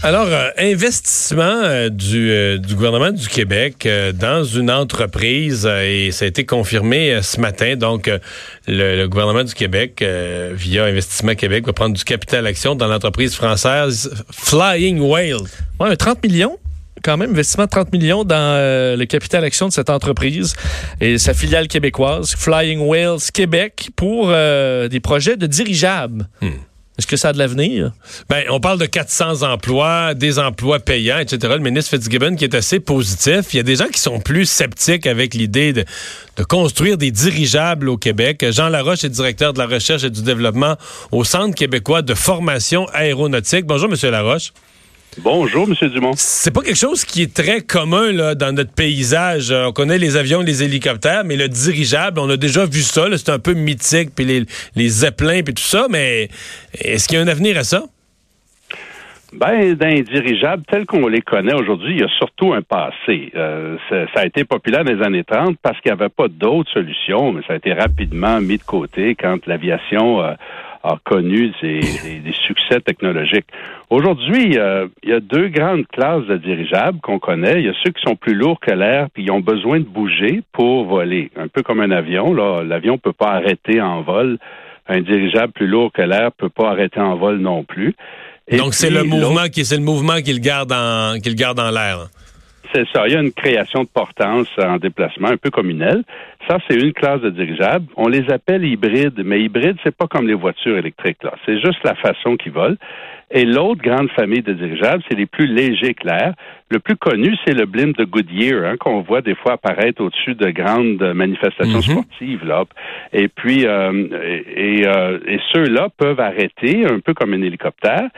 Alors, euh, investissement euh, du, euh, du, gouvernement du Québec dans une entreprise, et ça a été confirmé ce matin. Donc, le, gouvernement du Québec, via Investissement Québec, va prendre du capital action dans l'entreprise française Flying Whale. Ouais, 30 millions quand même, investissement de 30 millions dans le capital action de cette entreprise et sa filiale québécoise, Flying Whales Québec, pour des projets de dirigeables. Hmm. Est-ce que ça a de l'avenir? Ben, on parle de 400 emplois, des emplois payants, etc. Le ministre Fitzgibbon qui est assez positif. Il y a des gens qui sont plus sceptiques avec l'idée de, construire des dirigeables au Québec. Jean Laroche est directeur de la recherche et du développement au Centre québécois de formation aéronautique. Bonjour, Monsieur Laroche. Bonjour, M. Dumont. C'est pas quelque chose qui est très commun là, dans notre paysage. Euh, on connaît les avions, les hélicoptères, mais le dirigeable, on a déjà vu ça. C'est un peu mythique, puis les, les zeppelins, puis tout ça. Mais est-ce qu'il y a un avenir à ça? Ben, d'un dirigeable tel qu'on les connaît aujourd'hui, il y a surtout un passé. Euh, ça, a été populaire dans les années 30 parce qu'il n'y avait pas d'autres solutions, mais ça a été rapidement mis de côté quand l'aviation euh, a connu des, succès technologiques. Aujourd'hui, euh, il y a deux grandes classes de dirigeables qu'on connaît. Il y a ceux qui sont plus lourds que l'air, puis ils ont besoin de bouger pour voler. Un peu comme un avion. Là, l'avion peut pas arrêter en vol. Un dirigeable plus lourd que l'air peut pas arrêter en vol non plus. Donc c'est le mouvement qui c'est le mouvement qu'il garde en qu'il garde en l'air. C'est ça. Il y a une création de portance en déplacement, un peu comme une aile. Ça, c'est une classe de dirigeables. On les appelle hybrides, mais hybrides, c'est pas comme les voitures électriques, là. C'est juste la façon qu'ils volent. Et l'autre grande famille de dirigeables, c'est les plus légers l'air. Le plus connu, c'est le blimp de Goodyear, hein, qu'on voit des fois apparaître au-dessus de grandes manifestations mhm. sportives. Là. Et puis, euh, et, euh, et ceux-là peuvent arrêter, un peu comme un hélicoptère.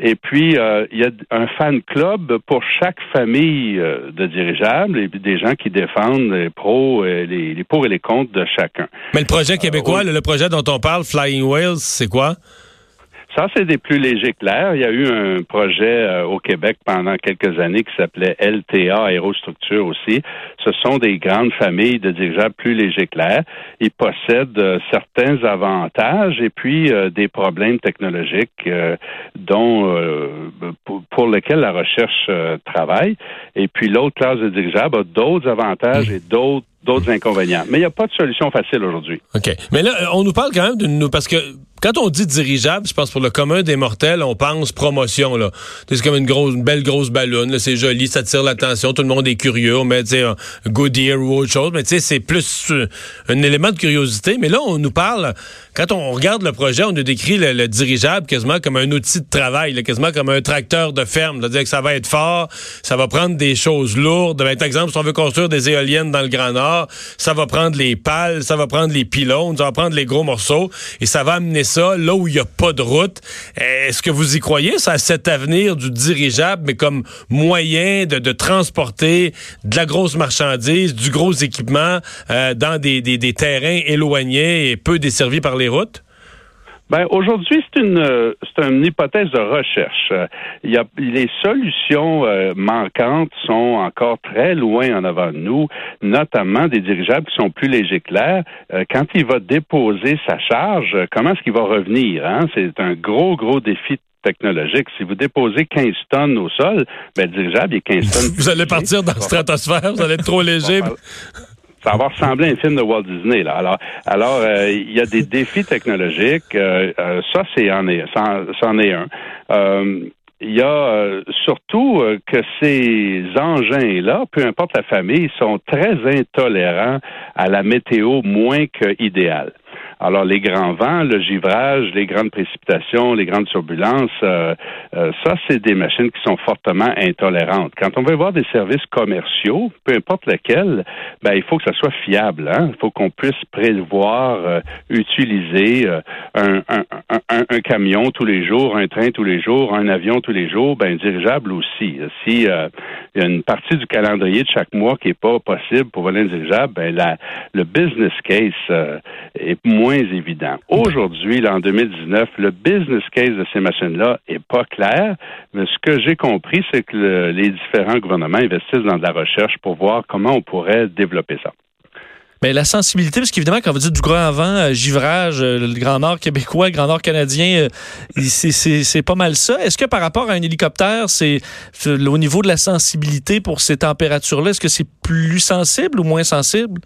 Et puis, euh, il y a un fan club pour chaque famille euh, de dirigeables et des gens qui défendent les pros, les, les pour et les contre de chacun. Mais le projet québécois, le projet dont on parle, Flying Whales, c'est quoi? Ça, c'est des plus légers l'air. Il y a eu un projet euh, au Québec pendant quelques années qui s'appelait LTA Aérostructure aussi. Ce sont des grandes familles de dirigeables plus légers l'air. Ils possèdent euh, certains avantages et puis euh, des problèmes technologiques dont pour, pour, lesquels la recherche travaille. Et puis l'autre classe de dirigeables a d'autres avantages et d'autres d'autres inconvénients. Mais il n'y a pas de solution facile aujourd'hui. OK. Mais là, on nous parle quand même de parce que quand on dit dirigeable, je pense pour le commun des mortels, on pense promotion là. C'est comme une grosse, une belle grosse ballonne. C'est joli, ça attire l'attention, tout le monde est curieux. On met un Goodyear ou autre chose, mais tu sais, c'est plus euh, un élément de curiosité. Mais là, on nous parle quand on regarde le projet, on nous décrit le, dirigeable quasiment comme un outil de travail, quasiment comme un tracteur de ferme. C'est-à-dire que ça va être fort, ça va prendre des choses lourdes. Ben, par exemple, si on veut construire des éoliennes dans le Grand Nord, ça va prendre les pales, ça va prendre les pylônes, ça va prendre les gros morceaux et ça va amener ça là où il n'y a pas de route. Est-ce que vous y croyez, ça, cet avenir du dirigeable, mais comme moyen de, transporter de la grosse marchandise, du gros équipement euh, dans des, terrains éloignés et peu desservis par les routes? Ben, aujourd'hui, c'est une, c'est une hypothèse de recherche. Il y a, les solutions euh, manquantes sont encore très loin en avant de nous, notamment des dirigeables qui sont plus légers que l'air. Euh, quand il va déposer sa charge, comment est-ce qu'il va revenir? Hein? C'est un gros, gros défi technologique. Si vous déposez 15 tonnes au sol, ben, le dirigeable, est 15 tonnes. vous allez partir dans la stratosphère, vous allez être trop léger ça va ressembler à un film de Walt Disney. Là. Alors, alors euh, il y a des défis technologiques. Euh, euh, ça, c'est est, c'en est un. il y a surtout que ces engins-là, peu importe la famille, sont très intolérants à la météo moins que idéale. Alors, les grands vents, le givrage, les grandes précipitations, les grandes turbulences, euh, euh, ça, c'est des machines qui sont fortement intolérantes. Quand on veut voir des services commerciaux, peu importe lesquels, ben, il faut que ça soit fiable. Hein? Il faut qu'on puisse prévoir, euh, utiliser un, un, un, camion tous les jours, un train tous les jours, un avion tous les jours, ben dirigeable aussi. Si euh, il y a une partie du calendrier de chaque mois qui est pas possible pour voler un dirigeable, ben la, le business case euh, est moins évident. Aujourd'hui, en 2019, le business case de ces machines-là est pas clair, mais ce que j'ai compris, c'est que les différents gouvernements investissent dans de la recherche pour voir comment on pourrait développer ça. Mais la sensibilité, parce qu'évidemment, quand vous dites du grand vent, euh, givrage, euh, le Grand Nord québécois, le Grand Nord canadien, euh, c'est pas mal ça. Est-ce que par rapport à un hélicoptère, c'est au niveau de la sensibilité pour ces températures-là, est-ce que c'est plus sensible ou moins sensible?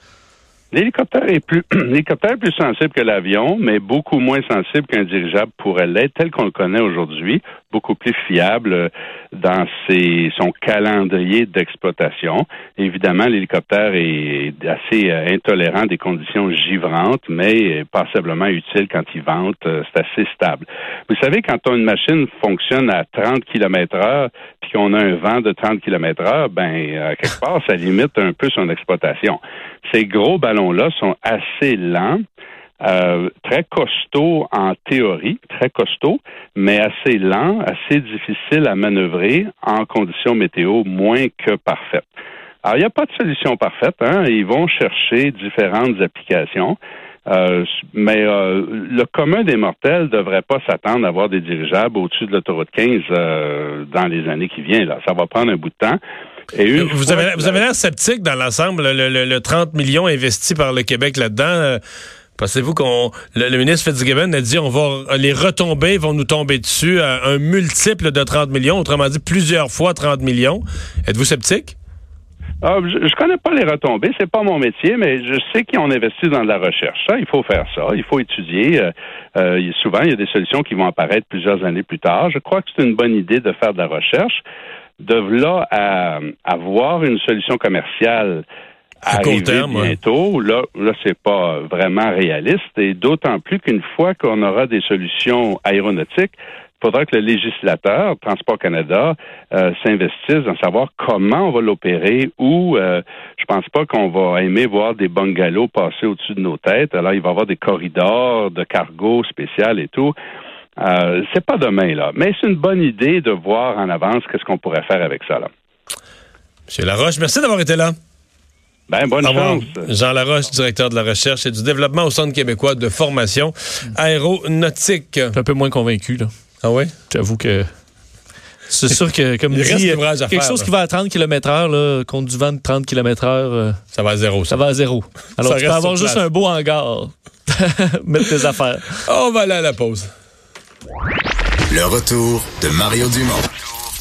L'hélicoptère est plus l'hélicoptère plus sensible que l'avion, mais beaucoup moins sensible qu'un dirigeable pourrait l'être, tel qu'on le connaît aujourd'hui, beaucoup plus fiable dans ses, son calendrier d'exploitation. Évidemment, l'hélicoptère est assez euh, intolérant des conditions givrantes, mais passablement utile quand il vente. Euh, c'est assez stable. Vous savez, quand une machine fonctionne à 30 km heure, puis qu'on a un vent de 30 km heure, ben, quelque part, ça limite un peu son exploitation. Ces gros ballons-là sont assez lents. Euh, très costauds en théorie, très costauds, mais assez lents, assez difficiles à manœuvrer en conditions météo moins que parfaites. Alors, il n'y a pas de solution parfaite. Hein? Ils vont chercher différentes applications. Euh, mais euh, le commun des mortels ne devrait pas s'attendre à avoir des dirigeables au-dessus de l'autoroute 15 dans les années qui viennent. Là. Ça va prendre un bout de temps vous, avez, vous avez l'air sceptique dans l'ensemble, le, 30 millions investis par le Québec là-dedans. Pensez-vous qu'on le, ministre Fitzgibbon a dit on va les retombées vont nous tomber dessus à un multiple de 30 millions, autrement dit plusieurs fois 30 millions. Êtes-vous sceptique? Ah, je, ne connais pas les retombées, c'est pas mon métier, mais je sais qu'ils ont investi dans de la recherche. Ça, il faut faire ça, il faut étudier. Euh, euh, souvent, il y a des solutions qui vont apparaître plusieurs années plus tard. Je crois que c'est une bonne idée de faire de la recherche de là avoir une solution commerciale à arriver bientôt, là, là c'est pas vraiment réaliste. Et d'autant plus qu'une fois qu'on aura des solutions aéronautiques, il faudra que le législateur, Transport Canada, euh, s'investisse dans savoir comment on va l'opérer ou euh, je pense pas qu'on va aimer voir des bungalows passer au-dessus de nos têtes. Alors, il va y avoir des corridors de cargo spécial et tout. Euh, c'est pas demain, là. Mais c'est une bonne idée de voir en avance qu'est-ce qu'on pourrait faire avec ça, là. Monsieur Laroche, merci d'avoir été là. Ben, bonne chance. Jean Laroche, directeur de la recherche et du développement au Centre québécois de formation aéronautique. Je suis un peu moins convaincu, là. Ah oui? J'avoue que. C'est sûr que, comme dit, quelque chose qui va à 30 km heure, là, contre du vent de 30 km heure. Euh, ça va à zéro. Ça, va à zéro. Alors, tu peux avoir juste un beau hangar. Mettre tes affaires. On va aller à la pause. Le retour de Mario Dumont.